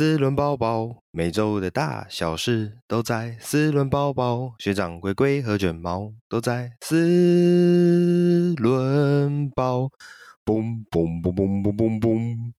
四轮包包，每周的大小事都在四轮包包。学长龟龟和卷毛都在四轮宝。嘣嘣嘣嘣嘣嘣嘣，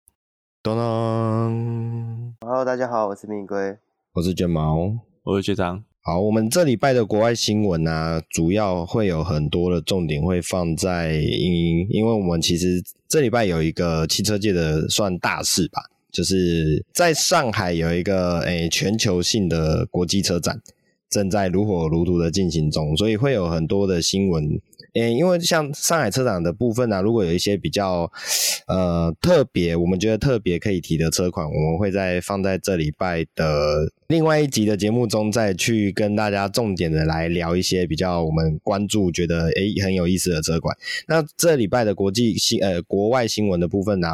当当。Hello，大家好，我是蜜龟，我是卷毛，我是学长。好，我们这礼拜的国外新闻啊，主要会有很多的重点会放在因，因为我们其实这礼拜有一个汽车界的算大事吧。就是在上海有一个诶、全球性的国际车展，正在如火如荼的进行中，所以会有很多的新闻。诶、因为像上海车展的部分呢、如果有一些比较呃特别，我们觉得特别可以提的车款，我们会再放在这礼拜的另外一集的节目中，再去跟大家重点的来聊一些比较我们关注、觉得诶、很有意思的车款。那这礼拜的国际新呃国外新闻的部分呢、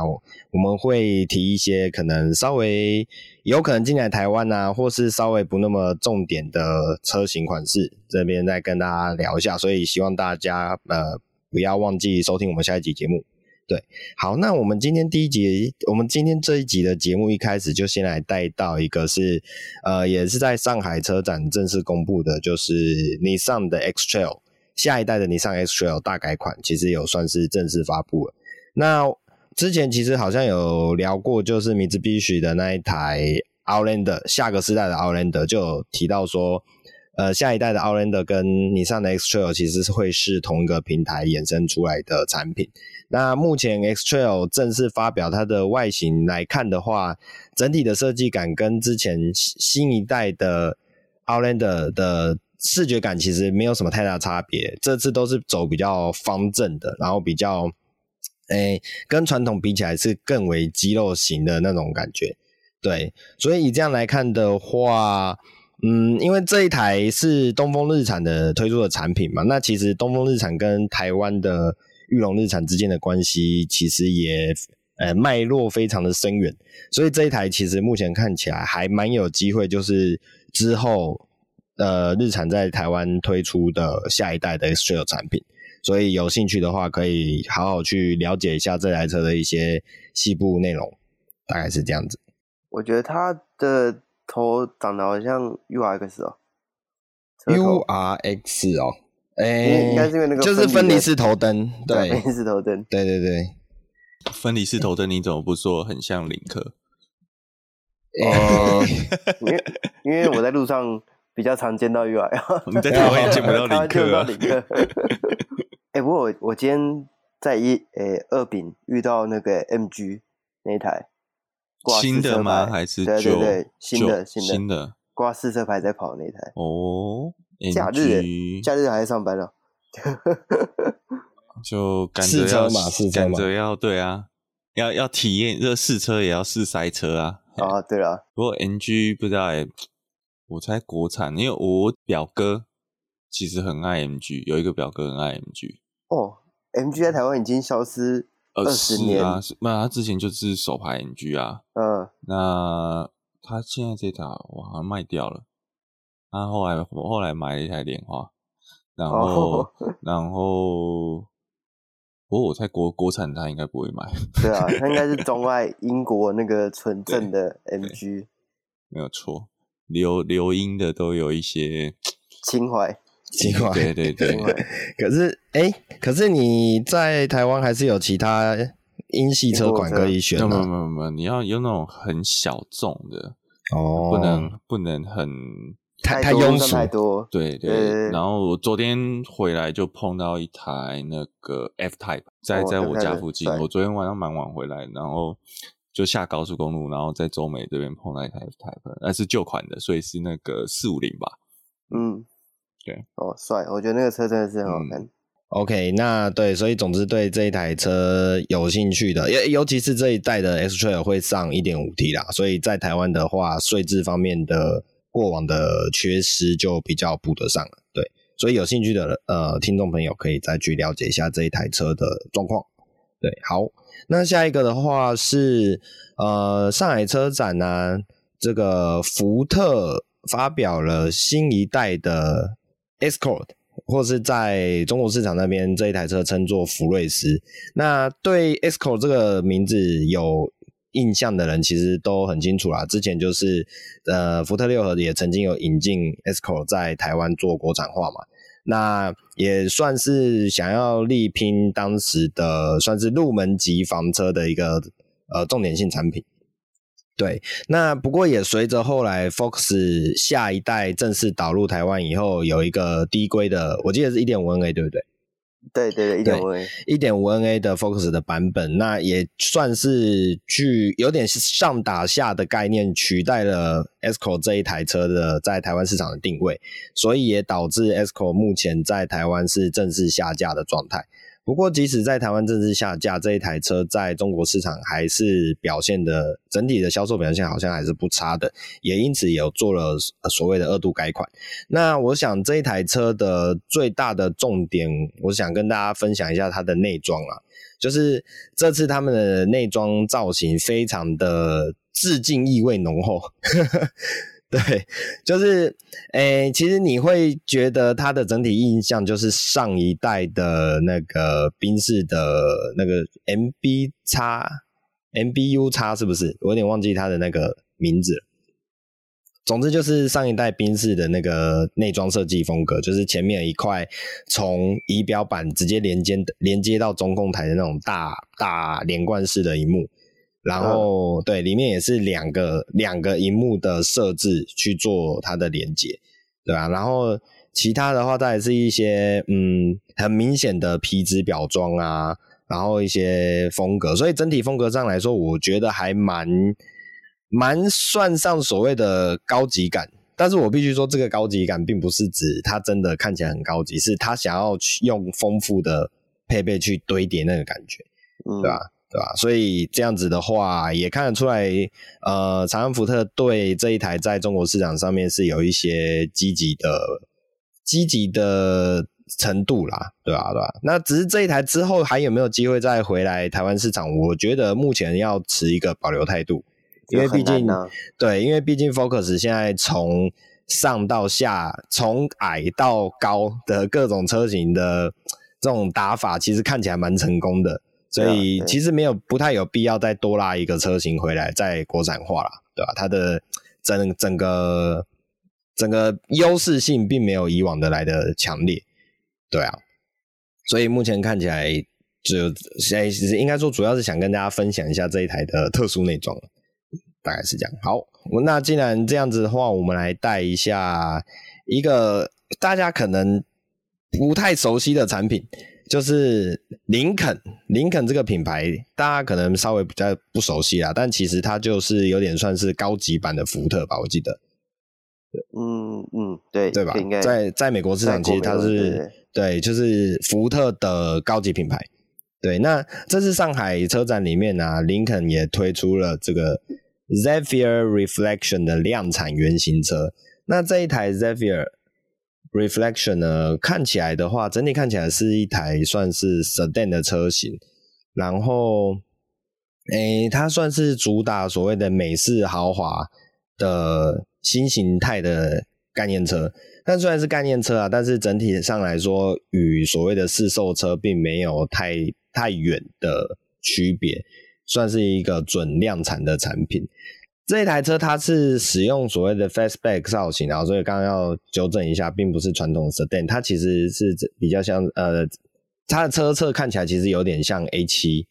我们会提一些可能稍微有可能进来台湾啊，或是稍微不那么重点的车型款式，这边再跟大家聊一下。所以希望大家呃不要忘记收听我们下一集节目。对，好，那我们今天第一集，我们今天这一集的节目一开始就先来带到一个是呃也是在上海车展正式公布的，就是 Nissan 的 X-Trail 下一代的 Nissan X-Trail 大改款，其实有算是正式发布了。那之前其实好像有聊过，就是 Mitsubishi 的那一台 Outlander 下个世代的 Outlander 就有提到说，呃，下一代的 Outlander 跟你上的 X Trail 其实是会是同一个平台衍生出来的产品。那目前 X-Trail 正式发表它的外形来看的话，整体的设计感跟之前新一代的 Outlander 的视觉感其实没有什么太大差别。这次都是走比较方正的，然后比较。诶、跟传统比起来是更为肌肉型的那种感觉，对，所以以这样来看的话，嗯，因为这一台是东风日产的推出的产品嘛，那其实东风日产跟台湾的裕隆日产之间的关系其实也呃脉络非常的深远，所以这一台其实目前看起来还蛮有机会，就是之后呃日产在台湾推出的下一代的 X-Trail 产品。所以有兴趣的话，可以好好去了解一下这台车的一些细部内容，大概是这样子。我觉得它的头长得好像 U R X 哦，U R X 哦，哎、欸，应该是因为那个就是分离式头灯，对，分离式头灯，对对对，分离式头灯，你怎么不说很像领克？哦，因为因为我在路上比较常见到 U R X，你在台湾也见不到领克啊。哎、欸，不过我我今天在一诶、欸、二丙遇到那个 MG 那一台挂新的吗？还是对对对新的新的新的挂四车牌在跑的那一台哦。假日假日还在上班了，就赶着要赶着要对啊，要要体验这试车也要试塞车啊。啊，对了，不过 MG 不知道哎、欸，我猜国产，因为我表哥其实很爱 MG，有一个表哥很爱 MG。哦，MG 在台湾已经消失二十年。啊，那他之前就是手排 MG 啊，嗯，那他现在这台我好像卖掉了，他后来我后来买了一台莲花，然后、哦、然后，不过我猜国国产他应该不会买，对啊，他应该是中外英国那个纯 正的 MG，没有错，留留英的都有一些情怀。情怀，对对对，可是哎、欸，可是你在台湾还是有其他英系车款可以选的、啊。没有没有没有，你要有那种很小众的哦，不能不能很太太庸俗。太多。对对，对，然后我昨天回来就碰到一台那个 F Type，在在我家附近。我昨天晚上蛮晚回来，然后就下高速公路，然后在中美这边碰到一台 F Type，那是旧款的，所以是那个四五零吧。嗯。对哦，帅！我觉得那个车真的是很好看。嗯、OK，那对，所以总之对这一台车有兴趣的，尤尤其是这一代的 X-Trail 会上 1.5T 啦，所以在台湾的话，税制方面的过往的缺失就比较补得上了。对，所以有兴趣的呃听众朋友可以再去了解一下这一台车的状况。对，好，那下一个的话是呃上海车展呢、啊，这个福特发表了新一代的。Escort 或是在中国市场那边这一台车称作福睿斯。那对 Escort 这个名字有印象的人其实都很清楚啦。之前就是呃，福特六和也曾经有引进 Escort 在台湾做国产化嘛，那也算是想要力拼当时的算是入门级房车的一个呃重点性产品。对，那不过也随着后来 Focus 下一代正式导入台湾以后，有一个低规的，我记得是一点五 NA，对不对？对对对，一点五 NA，一点五 NA 的 Focus 的版本，那也算是去有点上打下的概念，取代了 Escort 这一台车的在台湾市场的定位，所以也导致 Escort 目前在台湾是正式下架的状态。不过，即使在台湾正式下架，这一台车在中国市场还是表现的整体的销售表现好像还是不差的，也因此有做了所谓的二度改款。那我想这一台车的最大的重点，我想跟大家分享一下它的内装啊，就是这次他们的内装造型非常的致敬意味浓厚。对，就是，诶，其实你会觉得它的整体印象就是上一代的那个宾士的那个 MB 叉 MBU 叉是不是？我有点忘记它的那个名字。总之就是上一代宾士的那个内装设计风格，就是前面一块从仪表板直接连接连接到中控台的那种大大连贯式的萤幕。然后，对，里面也是两个两个荧幕的设置去做它的连接，对吧？然后其他的话，再是一些嗯很明显的皮质表装啊，然后一些风格，所以整体风格上来说，我觉得还蛮蛮算上所谓的高级感。但是我必须说，这个高级感并不是指它真的看起来很高级，是它想要去用丰富的配备去堆叠那个感觉，对吧？对吧？所以这样子的话，也看得出来，呃，长安福特对这一台在中国市场上面是有一些积极的、积极的程度啦，对吧？对吧？那只是这一台之后还有没有机会再回来台湾市场？我觉得目前要持一个保留态度，因为毕竟，对，因为毕竟 Focus 现在从上到下，从矮到高的各种车型的这种打法，其实看起来蛮成功的。所以其实没有不太有必要再多拉一个车型回来再国产化了，对吧？它的整整个整个优势性并没有以往的来的强烈，对啊。所以目前看起来就现在其实应该说主要是想跟大家分享一下这一台的特殊内装，大概是这样。好，那既然这样子的话，我们来带一下一个大家可能不太熟悉的产品。就是林肯，林肯这个品牌，大家可能稍微比较不熟悉啦，但其实它就是有点算是高级版的福特吧，我记得。嗯嗯，对对吧？在在美国市场，其实它是对，就是福特的高级品牌。对，那这次上海车展里面呢、啊，林肯也推出了这个 Zephyr Reflection 的量产原型车。那这一台 Zephyr Reflection 呢，看起来的话，整体看起来是一台算是 Sedan 的车型，然后，诶、它算是主打所谓的美式豪华的新形态的概念车。但虽然是概念车啊，但是整体上来说，与所谓的试售车并没有太太远的区别，算是一个准量产的产品。这一台车它是使用所谓的 fastback 造型，然后所以刚刚要纠正一下，并不是传统 sedan，它其实是比较像呃，它的车侧看起来其实有点像 A7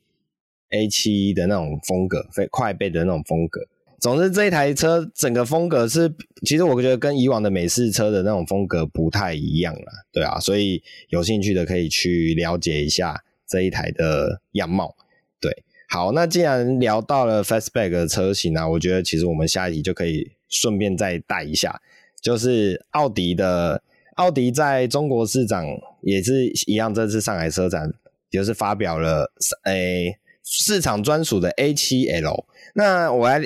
A7 的那种风格，非快背的那种风格。总之这一台车整个风格是，其实我觉得跟以往的美式车的那种风格不太一样了，对啊，所以有兴趣的可以去了解一下这一台的样貌，对。好，那既然聊到了 Fastback 的车型啊，我觉得其实我们下一题就可以顺便再带一下，就是奥迪的奥迪在中国市场也是一样，这次上海车展就是发表了诶、市场专属的 A7L。那我来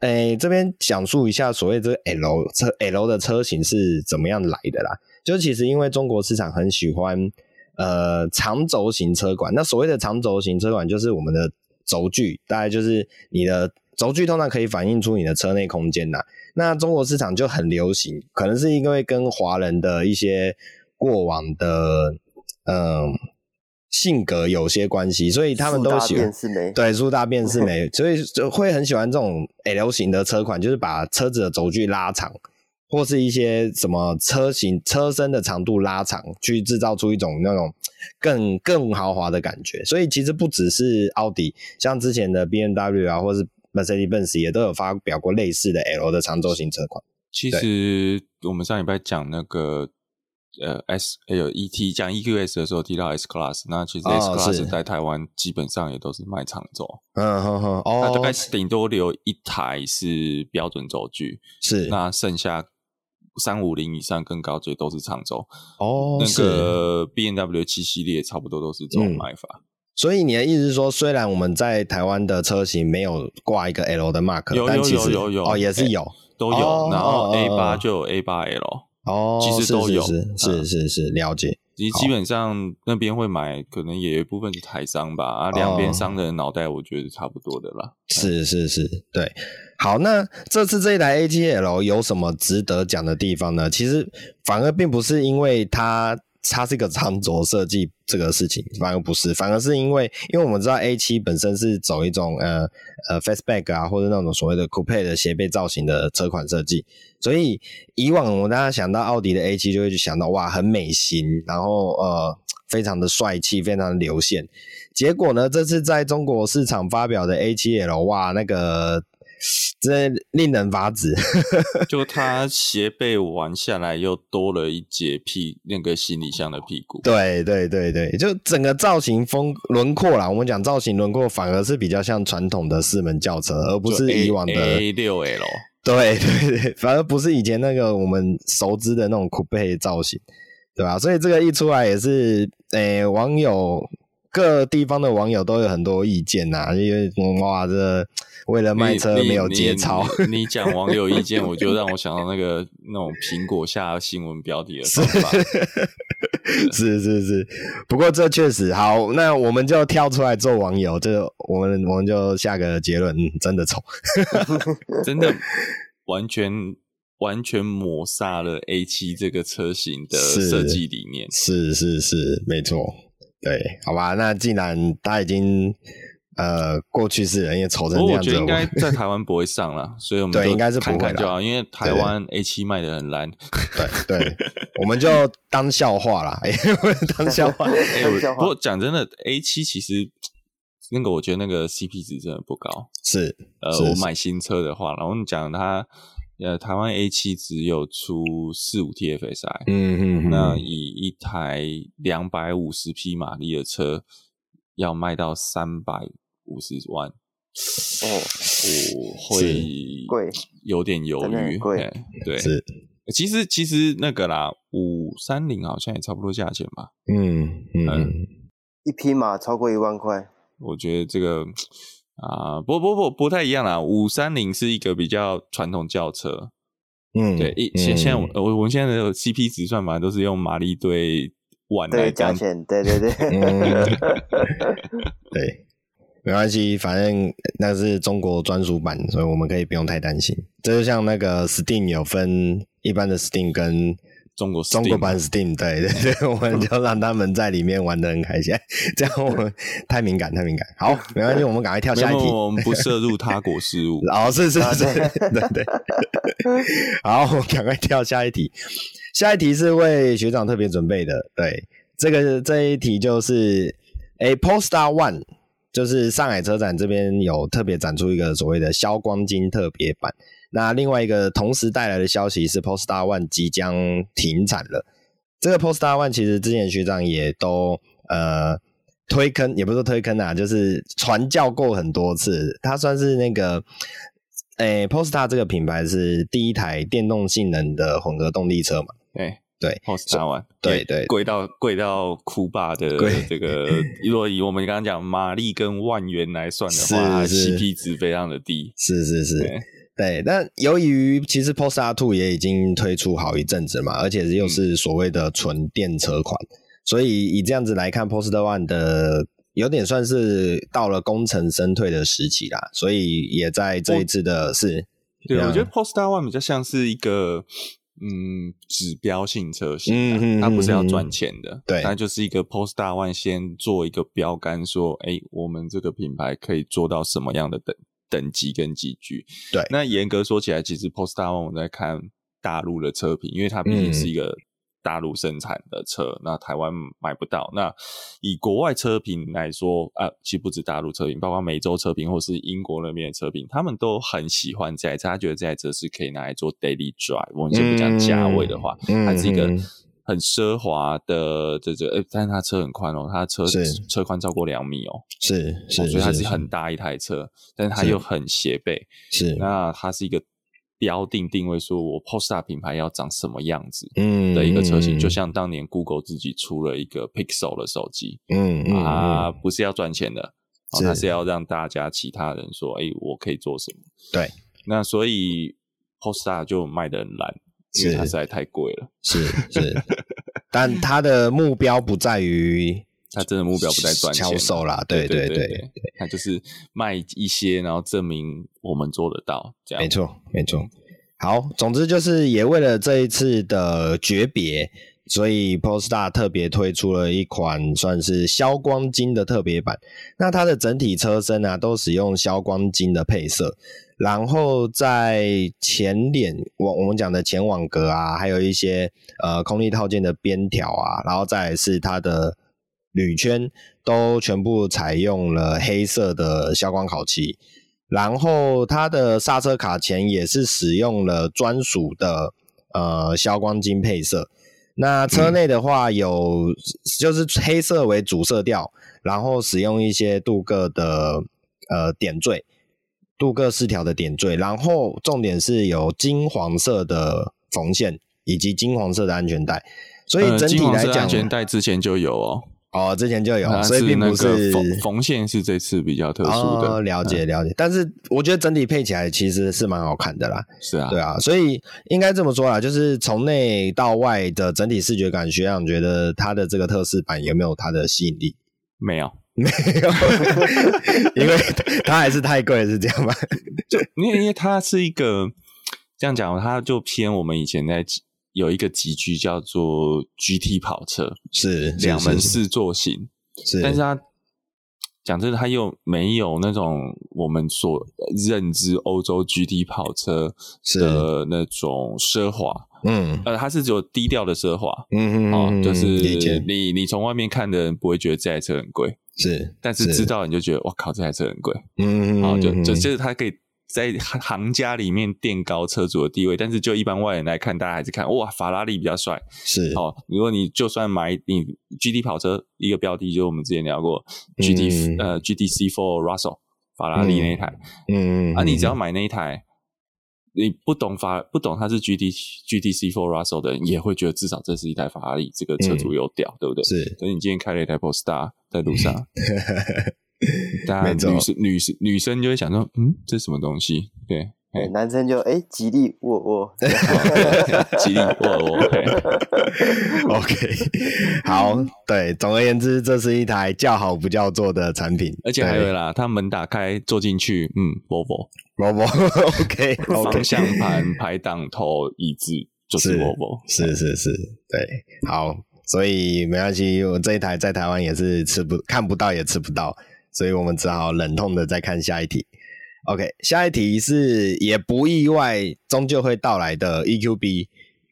诶、这边讲述一下所谓这个 L 车 L 的车型是怎么样来的啦。就其实因为中国市场很喜欢呃长轴型车管，那所谓的长轴型车管就是我们的。轴距大概就是你的轴距，通常可以反映出你的车内空间呐。那中国市场就很流行，可能是因为跟华人的一些过往的嗯性格有些关系，所以他们都喜欢对速大便是美，所以就会很喜欢这种 L 型的车款，就是把车子的轴距拉长，或是一些什么车型车身的长度拉长，去制造出一种那种更更豪华的感觉。所以其实不只是奥迪，像之前的 BMW 啊，或是 Mercedes-Benz 也都有发表过类似的 L 的长轴型车款。其实我们上礼拜讲那个。呃，S L E T 讲 E Q S 的时候提到 S Class，那其实 S Class 在台湾基本上也都是卖长轴，嗯哼哼，哦，它大概是顶多留一台是标准轴距，是，那剩下三五零以上更高阶都是长轴，哦，那个 B N W 七系列差不多都是这种买法。嗯，所以你的意思是说，虽然我们在台湾的车型没有挂一个 L 的 mark，有有有有有，哦，也是有，都有，然后 A 八就有 A 八 L。哦，其实都有，是是是，是，是了解。其实基本上那边会买，可能也有一部分是台商吧，啊，两边商的脑袋我觉得差不多的啦。是是是，对。好，那这次这一台 A7L 有什么值得讲的地方呢？其实反而并不是因为它。它是一个长轴设计这个事情，反而不是，反而是因为，因为我们知道 A7 本身是走一种呃呃 face back 啊，或者那种所谓的 coupe 的斜背造型的车款设计，所以以往我们大家想到奥迪的 A7 就会去想到哇，很美型，然后呃非常的帅气，非常的流线。结果呢，这次在中国市场发表的 A7L，哇，那个。这令人发指，就他斜背玩下来，又多了一截屁那个行李箱的屁股。对对对对，就整个造型风轮廓啦，我们讲造型轮廓，反而是比较像传统的四门轿车，而不是以往的 A 六 L。对对对，反而不是以前那个我们熟知的那种酷配造型，对吧？所以这个一出来也是，诶、欸，网友。各地方的网友都有很多意见呐、啊，因为哇，这为了卖车没有节操。你讲网友意见，我就让我想到那个那种苹果下新闻标题的方法。是是是，不过这确实好，那我们就跳出来做网友，这我们我们就下个结论，嗯，真的丑，真的完全完全抹杀了 A 七这个车型的设计理念。是是是，是，没错。对，好吧，那既然他已经呃过去式了，因为丑成这样子，我觉得应该在台湾不会上了，所以我们对应该是不会的，因为台湾 A 七卖的很烂，对对，我们就当笑话啦，当笑话。不过讲真的，A 七其实那个我觉得那个 CP 值真的不高，是呃，我买新车的话，然后你讲它。呃，台湾 A 七只有出四五 TFSI，嗯嗯嗯，那以一台两百五十匹马力的车要卖到三百五十万，哦，我 会贵，有点犹豫，贵，对，是，其实其实那个啦，五三零好像也差不多价钱吧，嗯嗯，嗯，一匹马超过一万块，我觉得这个。啊，不不不，不太一样啦。五三零是一个比较传统轿车，嗯，对。一现现在我我们现在的 CP 值算法都是用马力对万来价钱，对对对，对，没关系，反正那是中国专属版，所以我们可以不用太担心。这就像那个 Steam 有分一般的 Steam 跟。中国中国版 Steam 对对对，我们就让他们在里面玩的很开心，这样我们太敏感太敏感。好，没关系，我们赶快跳下一题。我们不涉入他国事 务。哦，是是是，对对。好，我赶快跳下一题。下一题是为学长特别准备的，对，这个这一题就是，，A，Polestar One，就是上海车展这边有特别展出一个所谓的消光金特别版。那另外一个同时带来的消息是，Polestar One 即将停产了。这个 Polestar One 其实之前学长也都呃推坑，也不是说推坑啊，就是传教过很多次。它算是那个，诶、欸、Polestar 这个品牌是第一台电动性能的混合动力车嘛？对对，Polestar One，对对，贵到贵到哭爸的这个，如果以我们刚刚讲马力跟万元来算的话，CP 值非常的低。是是是。对，但由于其实 Polestar 2也已经推出好一阵子嘛，而且又是所谓的纯电车款，嗯，所以以这样子来看，Polestar One 的有点算是到了功成身退的时期啦，所以也在这一次的是，对，我觉得 Polestar One 比较像是一个嗯指标性车型，嗯，它不是要赚钱的，对，它就是一个 Polestar One 先做一个标杆，说，哎、欸，我们这个品牌可以做到什么样的等等级跟级距。对，那严格说起来，其实 Polestar One 我在看大陆的车评，因为它毕竟是一个。嗯大陆生产的车，那台湾买不到。那以国外车评来说，啊，其实不止大陆车评，包括美洲车评或是英国那边的车评，他们都很喜欢这台车，他觉得这台车是可以拿来做 daily drive。我们先不讲价位的话，嗯、它是一个很奢华的这这，诶、欸，但是它车很宽哦，它车车宽超过两米哦，是是，所以它是很大一台车，但是它又很斜背，是，那它是一个。标定定位，说我 Polestar 品牌要长什么样子，嗯，的一个车型，嗯、就像当年 Google 自己出了一个 Pixel 的手机，嗯，啊，不是要赚钱的，它是，是要让大家其他人说，哎、欸，我可以做什么？对，那所以 Polestar 就卖的很烂，因为它实在太贵了，是是，但它的目标不在于。他真的目标不在赚钱销售啦，对对对，对，对，他就是卖一些，然后证明我们做得到，这样。没错没错。好，总之就是也为了这一次的诀别，所以 Polestar 特别推出了一款算是消光金的特别版。那它的整体车身啊，都使用消光金的配色，然后在前脸，我我们讲的前网格啊，还有一些呃空力套件的边条啊，然后再是它的。铝圈都全部采用了黑色的消光烤漆，然后它的刹车卡钳也是使用了专属的呃消光金配色。那车内的话有就是黑色为主色调，然后使用一些镀铬的呃点缀，镀铬饰条的点缀，然后重点是有金黄色的缝线以及金黄色的安全带，所以整体来讲，呃、安全带之前就有哦。哦，之前就有，所以并不是缝缝线是这次比较特殊的。哦、了解了解，但是我觉得整体配起来其实是蛮好看的啦。是啊，对啊，所以应该这么说啦，就是从内到外的整体视觉感，学长觉得它的这个特仕版有没有它的吸引力？没有，没有，因为它还是太贵，是这样吗？就因为因为它是一个这样讲，它就偏我们以前在。有一个级距叫做 GT 跑车，是两门四座型，是，但是它讲真的，它又没有那种我们所认知欧洲 GT 跑车的那种奢华，嗯，呃，它是只有低调的奢华，嗯嗯，哦，就是你你从外面看的人不会觉得这台车很贵，是，但是知道你就觉得哇靠，这台车很贵，嗯嗯，好，就就就是它可以。在行家里面垫高车主的地位，但是就一般外人来看，大家还是看哇，法拉利比较帅。是哦，如果你就算买你 GT 跑车一个标的，就是我们之前聊过 GT、嗯、呃 GTC Four Russell 法拉利那一台，嗯啊，你只要买那一台，你不懂法不懂它是 GT GTC Four Russell 的人，也会觉得至少这是一台法拉利，这个车主有屌，嗯、对不对？是，所以你今天开了一台 Polestar 在路上。大家女生女生女生就会想说，嗯，这是什么东西？对，男生就哎，吉利沃沃，吉利沃沃。OK，好，对，总而言之，这是一台叫好不叫座的产品，而且还有啦，它门打开坐进去，嗯，Volvo，Volvo，OK，方向盘、排档头、椅子就是 Volvo，是是是，对，好，所以没关系，我这一台在台湾也是吃不看不到，也吃不到。所以我们只好忍痛的再看下一题。OK，下一题是也不意外，终究会到来的 EQB。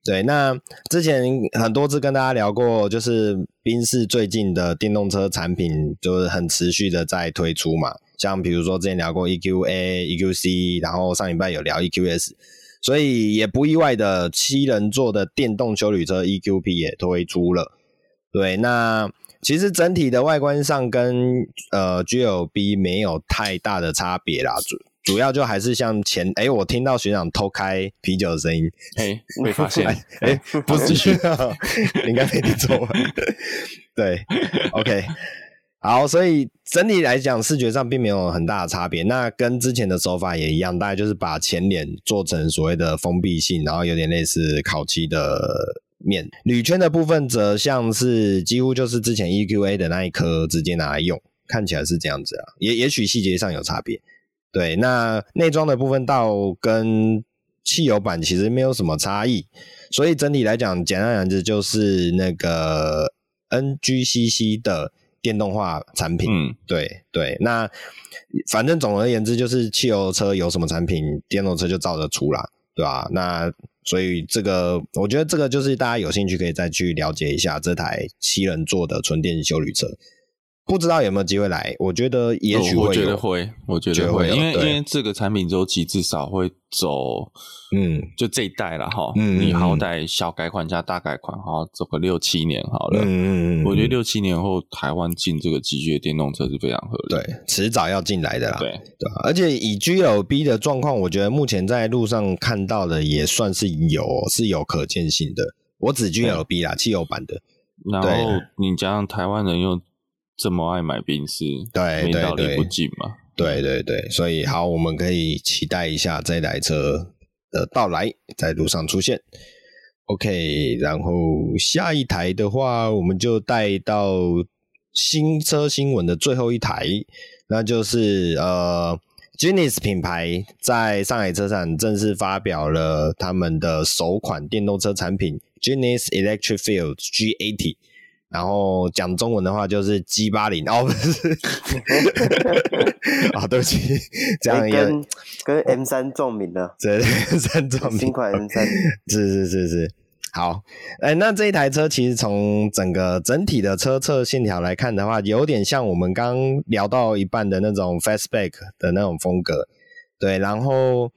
对，那之前很多次跟大家聊过，就是宾士最近的电动车产品就是很持续的在推出嘛。像比如说之前聊过 EQA、EQC，然后上礼拜有聊 EQS，所以也不意外的七人座的电动休旅车 EQP 也推出了。对，那。其实整体的外观上跟呃 GLB 没有太大的差别啦，主主要就还是像前哎，我听到学长偷开啤酒的声音，嘿，没发现，哎，不是学长，应该没听错吧？对，OK，好，所以整体来讲视觉上并没有很大的差别，那跟之前的手法也一样，大概就是把前脸做成所谓的封闭性，然后有点类似烤漆的。面铝圈的部分则像是几乎就是之前 EQA 的那一颗直接拿来用，看起来是这样子啊，也也许细节上有差别。对，那内装的部分倒跟汽油版其实没有什么差异。所以整体来讲，简单来讲就是那个 NGCC 的电动化产品。嗯，对对。那反正总而言之，就是汽油车有什么产品，电动车就照着出啦，对吧？那所以这个，我觉得这个就是大家有兴趣可以再去了解一下这台七人座的纯电休旅车。不知道有没有机会来？我觉得也许会、哦，我觉得会，我觉得会，因为因为这个产品周期至少会走，嗯，就这一代了哈。嗯，你好歹小改款加大改款哈，走个六七年好了。嗯嗯嗯，我觉得六七年后台湾进这个极具电动车是非常合理。对，迟早要进来的啦。对对，而且以 GLB 的状况，我觉得目前在路上看到的也算是有，是有可见性的。我指 GLB 啦，汽油版的。然后你加上台湾人又。这么爱买宾士，对对对，道理不进嘛？对对对，所以好，我们可以期待一下这台车的到来，在路上出现。OK，然后下一台的话，我们就带到新车新闻的最后一台，那就是呃，Genesis 品牌在上海车展正式发表了他们的首款电动车产品 Genesis Electric Field G80。然后讲中文的话就是 G 八零哦，不是，啊、哦，对不起，这样也跟跟 M 三撞名了，对，M 三撞名，新款 M 三，是是是是，好，哎，那这一台车其实从整个整体的车侧线条来看的话，有点像我们刚聊到一半的那种 Fastback 的那种风格，对，然后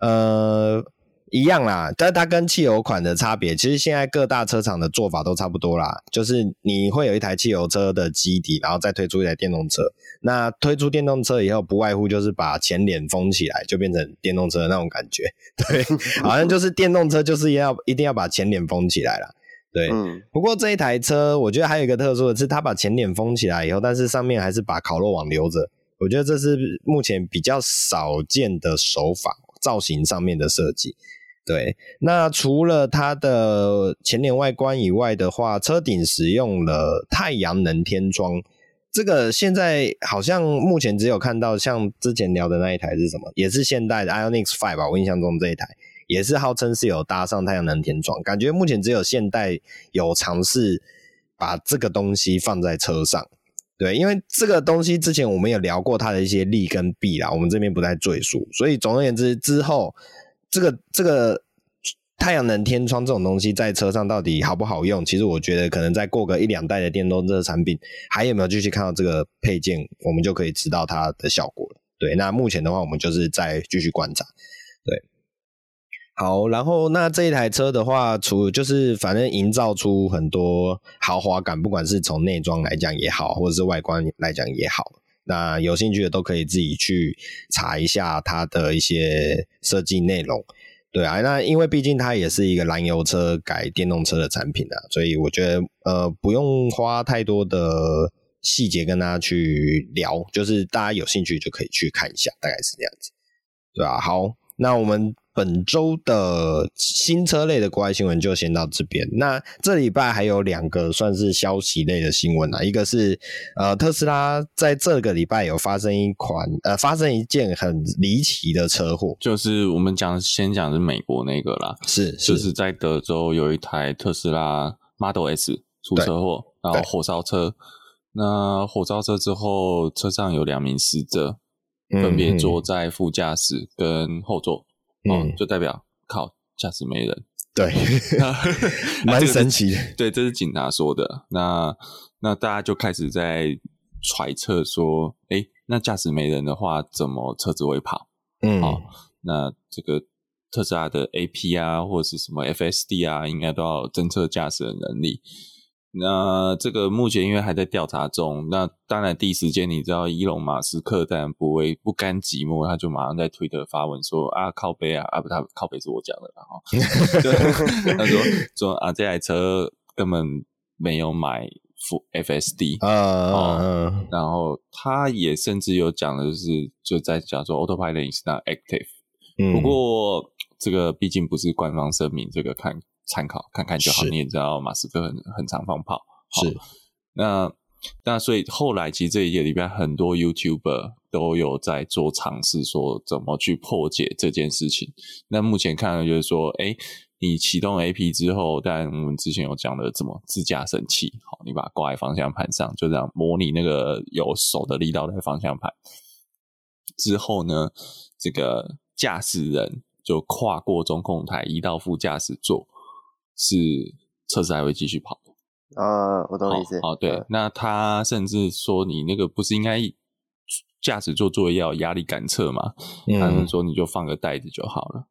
呃。一样啦，但是它跟汽油款的差别，其实现在各大车厂的做法都差不多啦。就是你会有一台汽油车的基底，然后再推出一台电动车。那推出电动车以后，不外乎就是把前脸封起来，就变成电动车的那种感觉。对，好像就是电动车就是要一定要把前脸封起来啦。对，嗯。不过这一台车，我觉得还有一个特殊的是，它把前脸封起来以后，但是上面还是把烤肉网留着。我觉得这是目前比较少见的手法，造型上面的设计。对，那除了它的前脸外观以外的话，车顶使用了太阳能天窗。这个现在好像目前只有看到，像之前聊的那一台是什么，也是现代的 Ioniq 5吧？我印象中这一台也是号称是有搭上太阳能天窗，感觉目前只有现代有尝试把这个东西放在车上。对，因为这个东西之前我们有聊过它的一些利跟弊啦，我们这边不再赘述。所以总而言之，之后。这个这个太阳能天窗这种东西在车上到底好不好用？其实我觉得可能再过个一两代的电动车产品，还有没有继续看到这个配件，我们就可以知道它的效果了。对，那目前的话，我们就是再继续观察。对，好，然后那这一台车的话，除就是反正营造出很多豪华感，不管是从内装来讲也好，或者是外观来讲也好。那有兴趣的都可以自己去查一下它的一些设计内容，对啊，那因为毕竟它也是一个燃油车改电动车的产品啊，所以我觉得呃不用花太多的细节跟大家去聊，就是大家有兴趣就可以去看一下，大概是这样子，对啊，好，那我们。本周的新车类的国外新闻就先到这边。那这礼拜还有两个算是消息类的新闻啊，一个是呃特斯拉在这个礼拜有发生一款呃发生一件很离奇的车祸，就是我们讲先讲是美国那个啦，是，是。就是在德州有一台特斯拉 Model S 出车祸，然后火烧车，那火烧车之后车上有两名死者，分别坐在副驾驶跟后座。嗯，就代表靠驾驶没人，对，蛮神奇的。对，这是警察说的。那那大家就开始在揣测说，诶，那驾驶没人的话，怎么车子会跑？嗯，哦，那这个特斯拉的 AP 啊，或者是什么 FSD 啊，应该都要侦测驾驶的能力。那这个目前因为还在调查中，那当然第一时间你知道伊隆马斯克当然不会不甘寂寞，他就马上在推特发文说啊靠背啊啊不他靠背是我讲的然后 他说说啊这台车根本没有买 FSD 啊、uh, 然后他也甚至有讲的就是就在讲说 Autopilot is not active，、嗯、不过这个毕竟不是官方声明，这个看。参考看看就好，你也知道马斯克很很常放炮。是，那那所以后来其实这一个礼拜很多 YouTuber 都有在做尝试，说怎么去破解这件事情。那目前看来就是说，哎，你启动 AP 之后，但我们之前有讲的怎么自驾神器，好，你把它挂在方向盘上，就这样模拟那个有手的力道在方向盘。之后呢，这个驾驶人就跨过中控台移到副驾驶座，是测试还会继续跑的。啊、哦，我懂意思。哦，对、嗯，那他甚至说你那个不是应该驾驶座座位要压力感测吗？他们说你就放个袋子就好了。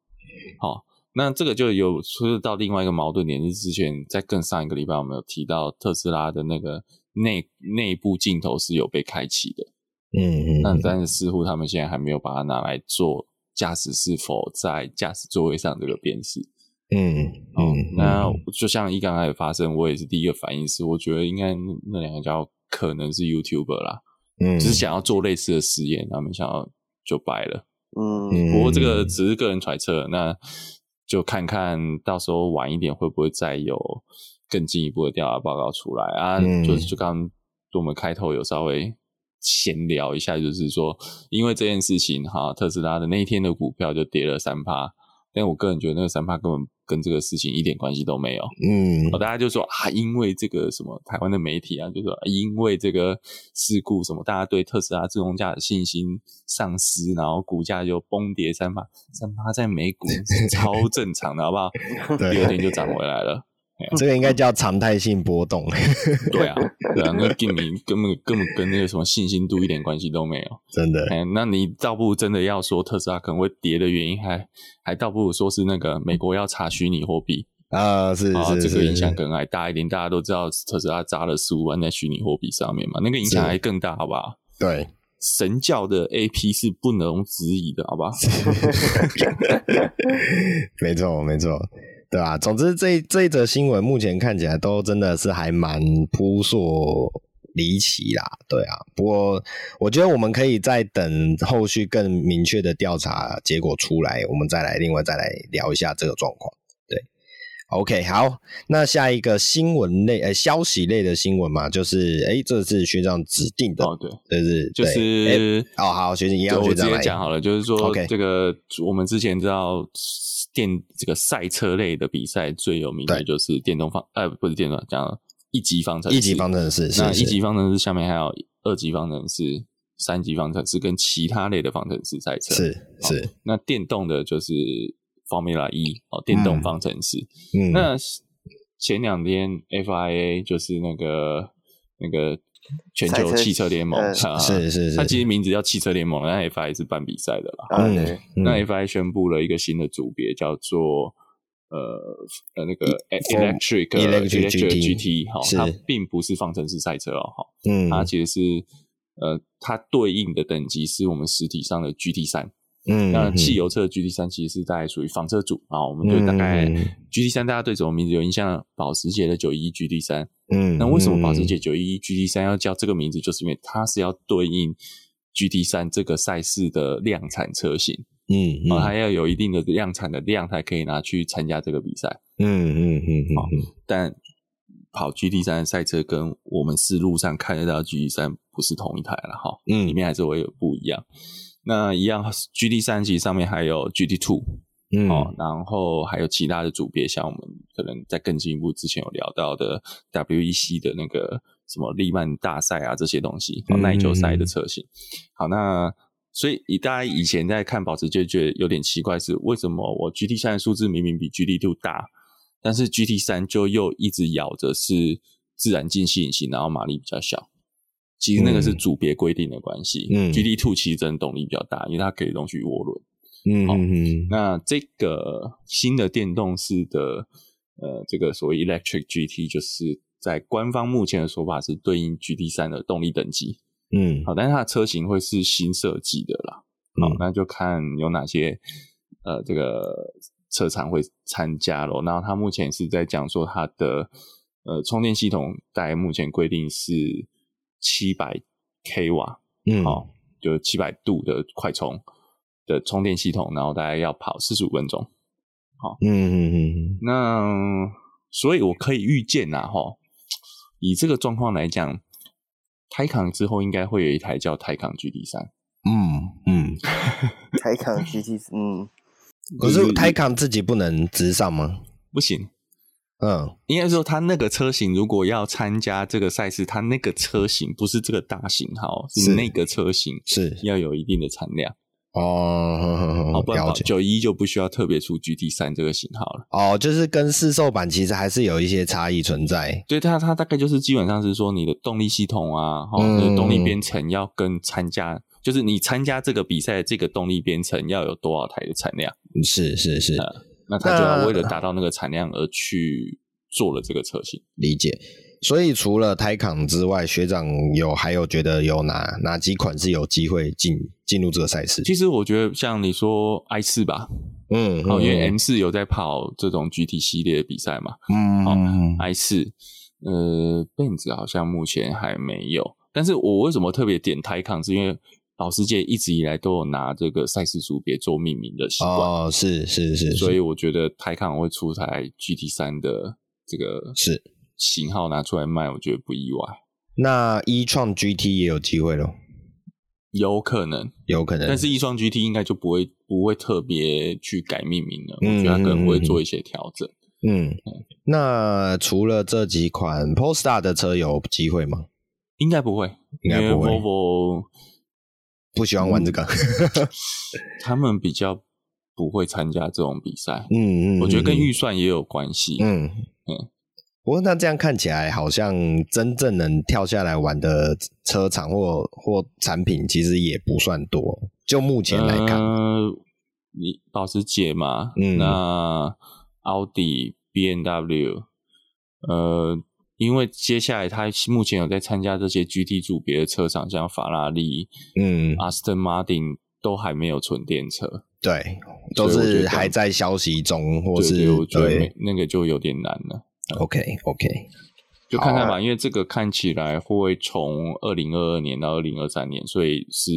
好、哦，那这个就有说到另外一个矛盾点，是之前在更上一个礼拜我们有提到特斯拉的那个内内部镜头是有被开启的。嗯嗯，那但是似乎他们现在还没有把它拿来做驾驶是否在驾驶座位上这个辨识。嗯嗯，那就像一刚开始发生，我也是第一个反应是，我觉得应该那两个家伙可能是 YouTuber 啦，嗯，只是想要做类似的实验，他们想要就掰了。嗯，不过这个只是个人揣测，那就看看到时候晚一点会不会再有更进一步的调查报告出来啊？嗯、就是就刚我们开头有稍微。闲聊一下，就是说，因为这件事情哈，特斯拉的那一天的股票就跌了三趴，但我个人觉得那个三趴根本跟这个事情一点关系都没有。嗯，大家就说啊，因为这个什么台湾的媒体啊，就说因为这个事故什么，大家对特斯拉自动驾驶信心丧失，然后股价就崩跌三八，三八在美股超正常的，好不好？第二天就涨回来了。这个应该叫常态性波动。对啊，对啊，那个根本根本根本跟那个什么信心度一点关系都没有，真的。哎，那你倒不如真的要说特斯拉可能会跌的原因还，还还倒不如说是那个美国要查虚拟货币啊，是是是，这个影响更还大一点。大家都知道特斯拉砸了十五万在虚拟货币上面嘛，那个影响还更大，好不好？对，神教的 AP 是不能质疑的，好不好？没错，没错。对吧？总之这，这这一则新闻目前看起来都真的是还蛮扑朔离奇啦。对啊，不过我觉得我们可以再等后续更明确的调查结果出来，我们再来另外再来聊一下这个状况。对，OK，好，那下一个新闻类呃消息类的新闻嘛，就是哎，这是学长指定的，哦，对，就是就是哦，好，学长一样，我直接讲好了，就是说，OK，这个我们之前知道。电这个赛车类的比赛最有名的就是电动方，呃，不是电动，讲一级方程式。一级方程式，那一级方程式下面还有二级方程式、三级方程式跟其他类的方程式赛车。是是。那电动的就是 Formula E 哦，电动方程式。嗯。那前两天 FIA 就是那个那个。全球汽车联盟车是是是，它其实名字叫汽车联盟，那 FIA 是办比赛的啦。嗯，那 FIA 宣布了一个新的组别，叫做呃呃那个 Electric Electric GT 哈，它并不是方程式赛车哦哈，嗯，它其实是呃它对应的等级是我们实体上的 GT 三。嗯，那汽油车的 GT 三其实是大概属于房车组啊，我们就大概 GT 三大家对什么名字有印象？保时捷的九一一 GT 三，嗯，那为什么保时捷九一一 GT 三要叫这个名字？就是因为它是要对应 GT 三这个赛事的量产车型，嗯，啊，还要有一定的量产的量才可以拿去参加这个比赛，嗯嗯嗯，好，但跑 GT 三的赛车跟我们是路上看得到 GT 三不是同一台了哈，嗯，里面还是会有不一样。那一样，GT 三其实上面还有 GT Two，嗯，哦，然后还有其他的组别，像我们可能在更进一步之前有聊到的 WEC 的那个什么利曼大赛啊这些东西，哦，耐久赛的车型。好，那所以以大家以前在看保时捷觉得有点奇怪，是为什么我 GT 三的数字明明比 GT Two 大，但是 GT 三就又一直咬着是自然进气引擎，然后马力比较小。其实那个是组别规定的关系。嗯，GD Two 其实真的动力比较大，因为它可以容许涡轮。嗯，好，那这个新的电动式的呃，这个所谓 Electric GT，就是在官方目前的说法是对应 GT 三的动力等级。嗯，好，但是它的车型会是新设计的啦。好，那就看有哪些呃这个车厂会参加咯。然后它目前是在讲说它的呃充电系统，大概目前规定是。七百 k 瓦，嗯，好，就七百度的快充的充电系统，然后大概要跑四十五分钟，好，嗯嗯嗯，那所以我可以预见呐，哈，以这个状况来讲，Taycan 之后应该会有一台叫 Taycan GT 三。嗯嗯，Taycan GT 嗯，可是 Taycan 自己不能直上吗？不行。嗯，应该说，它那个车型如果要参加这个赛事，它那个车型不是这个大型号，是那个车型是要有一定的产量哦。好，不然九一就不需要特别出 GT 三这个型号了。哦，就是跟市售版其实还是有一些差异存在。对，它它大概就是基本上是说，你的动力系统啊，哈、嗯，你的动力编程要跟参加，就是你参加这个比赛的这个动力编程要有多少台的产量？是是是。嗯那他就要为了达到那个产量而去做了这个车型，理解。所以除了 Taycan 之外，学长有还有觉得有哪哪几款是有机会进进入这个赛事？其实我觉得像你说 i 四吧，嗯，哦，因为 M 四有在跑这种 GT 系列的比赛嘛，嗯，哦，i 四，呃，Benz 好像目前还没有。但是我为什么特别点 Taycan？是因为保时捷一直以来都有拿这个赛事组别做命名的习惯，哦，是是是，所以我觉得 Taycan 会出台 GT 三的这个是型号拿出来卖，我觉得不意外。那 e-tron GT 也有机会咯，有可能，有可能，但是 e-tron GT 应该就不会不会特别去改命名了，嗯、我觉得它可能会做一些调整。嗯，嗯，那除了这几款 Polestar 的车有机会吗？应该不会，应该不会。Volvo 不喜欢玩这个，嗯，他们比较不会参加这种比赛。嗯嗯，我觉得跟预算也有关系。嗯嗯，不过那这样看起来，好像真正能跳下来玩的车厂或或产品，其实也不算多。就目前来看，呃，你保时捷嘛，嗯，那奥迪、B N W，呃。因为接下来他目前有在参加这些 GT 组别的车厂，像法拉利、嗯、阿斯顿马丁都还没有纯电车，对，都是还在消息中，或是对，对，我觉得对那个就有点难了。OK OK，就看看吧，啊、因为这个看起来会从二零二二年到二零二三年，所以是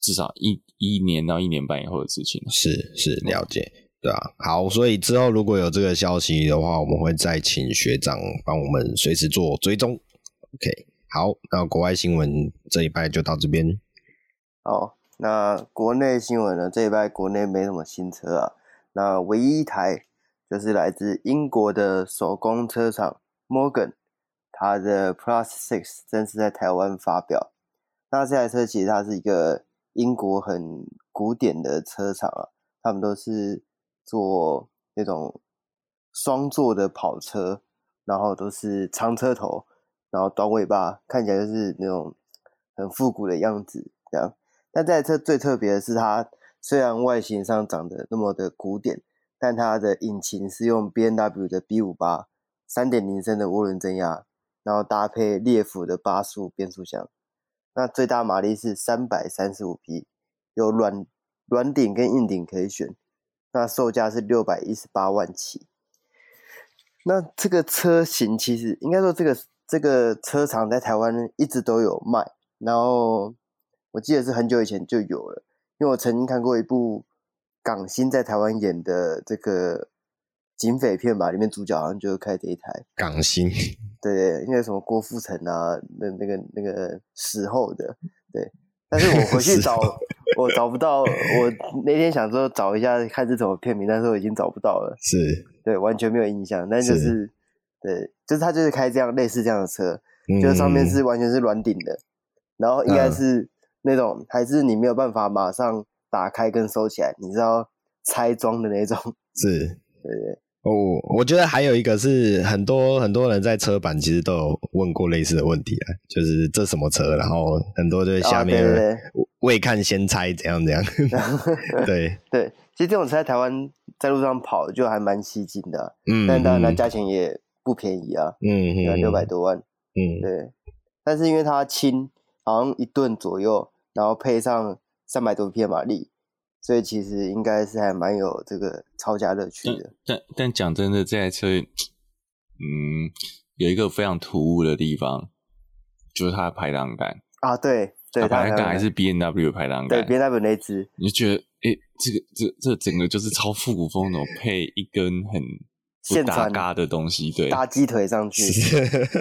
至少一一年到一年半以后的事情。是是，了解。对啊，好，所以之后如果有这个消息的话，我们会再请学长帮我们随时做追踪。OK，好，那国外新闻这一拜就到这边。好，那国内新闻呢？这一拜国内没什么新车啊。那唯一一台就是来自英国的手工车厂 Morgan，它的 Plus Six 正式在台湾发表。那这台车其实它是一个英国很古典的车厂啊，他们都是。做那种双座的跑车，然后都是长车头，然后短尾巴，看起来就是那种很复古的样子。这样，但这台车最特别的是，它虽然外形上长得那么的古典，但它的引擎是用 B N W 的 B 五八三点零升的涡轮增压，然后搭配列斧的八速变速箱，那最大马力是三百三十五匹，有软软顶跟硬顶可以选。那售价是六百一十八万起。那这个车型其实应该说，这个这个车厂在台湾一直都有卖。然后我记得是很久以前就有了，因为我曾经看过一部港星在台湾演的这个警匪片吧，里面主角好像就开这一台港星。对，应该什么郭富城啊，那那个那个时候的对。但是我回去找，我找不到。我那天想说找一下看是什么片名，但是我已经找不到了。是，对，完全没有印象。但就是，是对，就是他就是开这样类似这样的车，嗯、就是上面是完全是软顶的，然后应该是那种、嗯、还是你没有办法马上打开跟收起来，你知道拆装的那种。是，对对。哦，我觉得还有一个是很多很多人在车版其实都有问过类似的问题啊，就是这什么车，然后很多就下面未看先猜怎样怎样。对 对，其实这种车在台湾在路上跑就还蛮吸睛的，嗯，但当然它价钱也不便宜啊，嗯嗯，六百多万，嗯，对，但是因为它轻，好像一吨左右，然后配上三百多匹马力。所以其实应该是还蛮有这个操驾乐趣的。但但讲真的，这台车，嗯，有一个非常突兀的地方，就是它的排档杆啊，对对，排档杆还是 B N W 排档杆，对 B N W 那只，你就觉得，哎、欸，这个这这整个就是超复古风那种，配一根很现搭嘎的东西，对，搭鸡腿上去，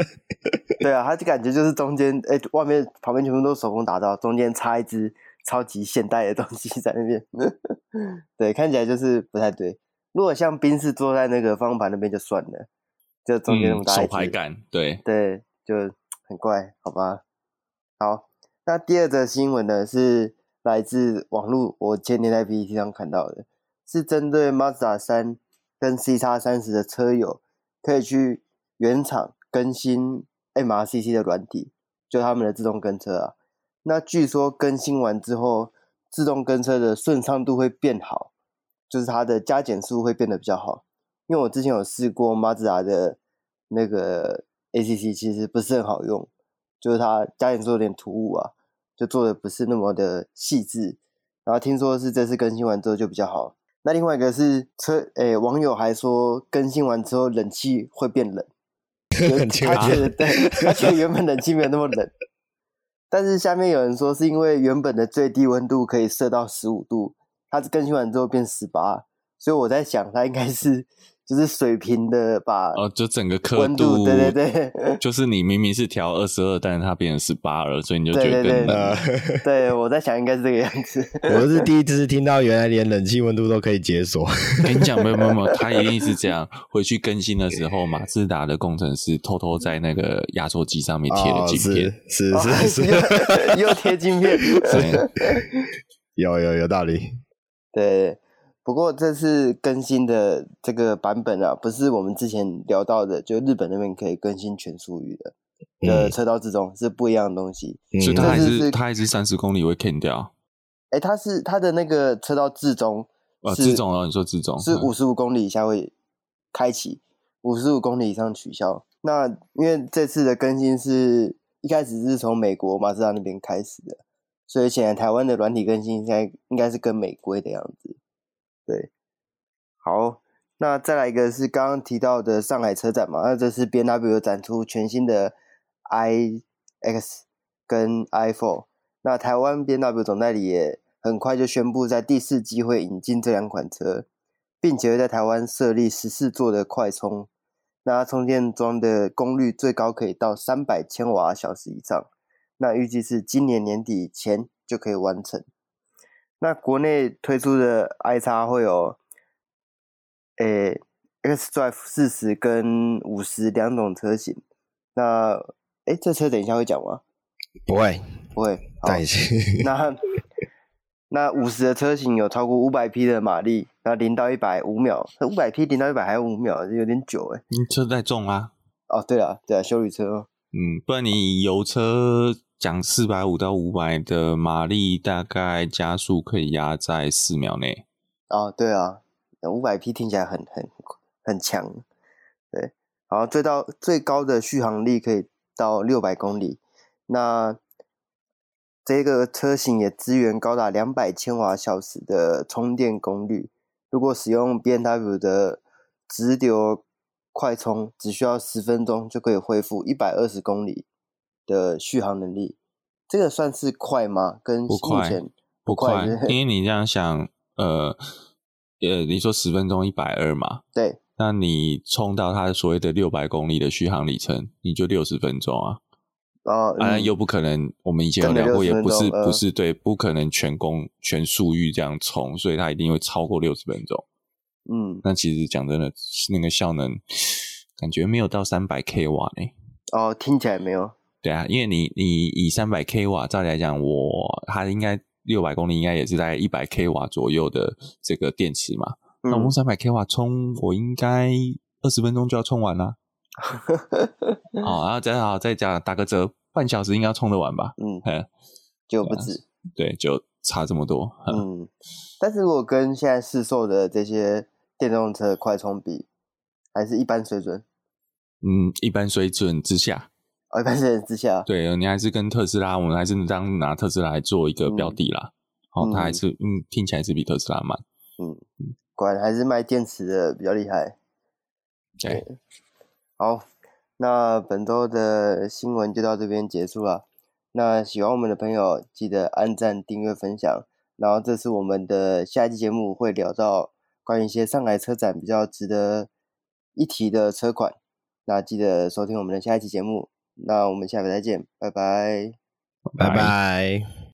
对啊，它就感觉就是中间，哎、欸，外面旁边全部都是手工打造，中间插一只超级现代的东西在那边，对，看起来就是不太对。如果像宾士坐在那个方向盘那边就算了，就中间那么大一、嗯、手排感，对对，就很怪，好吧。好，那第二则新闻呢是来自网络，我前天在 PPT 上看到的，是针对 Mazda 3。跟 C 叉三十的车友可以去原厂更新 MRCC 的软体，就他们的自动跟车啊。那据说更新完之后，自动跟车的顺畅度会变好，就是它的加减速会变得比较好。因为我之前有试过 Mazda 的那个 ACC，其实不是很好用，就是它加减速有点突兀啊，就做的不是那么的细致。然后听说是这次更新完之后就比较好。那另外一个是车，诶、欸，网友还说更新完之后冷气会变冷，他觉得对，他觉得原本冷气没有那么冷，但是下面有人说是因为原本的最低温度可以设到十五度，它更新完之后变十八，所以我在想它应该是。就是水平的把哦，就整个刻度，对对对，就是你明明是调二十二，但是它变成十八了，所以你就觉得更冷。对，我在想应该是这个样子。我是第一次听到原来连冷气温度都可以解锁。跟你讲，没有没有没有，它一定是这样。回去更新的时候，马自达的工程师偷偷在那个压缩机上面贴了镜片，是是是，又贴镜片，有有有道理，对。不过这次更新的这个版本啊，不是我们之前聊到的，就日本那边可以更新全速域的，的车道自动是不一样的东西。嗯、所以它还是它还是三十公里会 can 掉。哎，它是它的那个车道自动，呃，自动哦，你说自动是五十五公里以下会开启，五十五公里以上取消。那因为这次的更新是一开始是从美国马自达那边开始的，所以现在台湾的软体更新应该应该是跟美规的样子。对，好，那再来一个是刚刚提到的上海车展嘛，那这是 BMW 展出全新的 iX 跟 i4，那台湾 BMW 总代理也很快就宣布在第四季会引进这两款车，并且会在台湾设立十四座的快充，那充电桩的功率最高可以到三百千瓦小时以上，那预计是今年年底前就可以完成。那国内推出的 i 叉会有，诶、欸、xDrive 四十跟五十两种车型。那，诶、欸、这车等一下会讲吗？不会，不会。好，那那五十的车型有超过五百匹的马力，那零到一百五秒，五百匹零到一百还有五秒，有点久诶。你车太重啊？哦，对了，对啊，修理车哦。嗯，不然你油车。讲四百五到五百的马力，大概加速可以压在四秒内。哦，对啊，五百匹听起来很很很强。对，然后最到最高的续航力可以到六百公里。那这个车型也支援高达两百千瓦小时的充电功率。如果使用 BMW 的直流快充，只需要十分钟就可以恢复一百二十公里。的续航能力，这个算是快吗？跟目前不快，不快，因为你这样想，呃，呃，你说十分钟一百二嘛，对，那你充到它所谓的六百公里的续航里程，你就六十分钟啊，哦，啊，又不可能，我们以前有聊过，也不是不是对，不可能全功全速域这样充，所以它一定会超过六十分钟，嗯，那其实讲真的，那个效能感觉没有到三百 k 瓦呢，哦，听起来没有。对啊，因为你你以三百 k 瓦，照理来讲，我它应该六百公里应该也是在一百 k 瓦左右的这个电池嘛。嗯、那我用三百 k 瓦充，我应该二十分钟就要充完了。好，然后再好再讲打个折，半小时应该要充得完吧？嗯，就不止。对，就差这么多。嗯，但是如果跟现在市售的这些电动车快充比，还是一般水准。嗯，一般水准之下。一般是之下，对，你还是跟特斯拉，我们还是当拿特斯拉来做一个标的啦。好、嗯，它、哦、还是嗯，听起来是比特斯拉慢。嗯嗯，果然还是卖电池的比较厉害。对，对，好，那本周的新闻就到这边结束了。那喜欢我们的朋友，记得按赞、订阅、分享。然后，这是我们的下一期节目，会聊到关于一些上海车展比较值得一提的车款。那记得收听我们的下一期节目。那我们下回再见，拜拜，拜拜。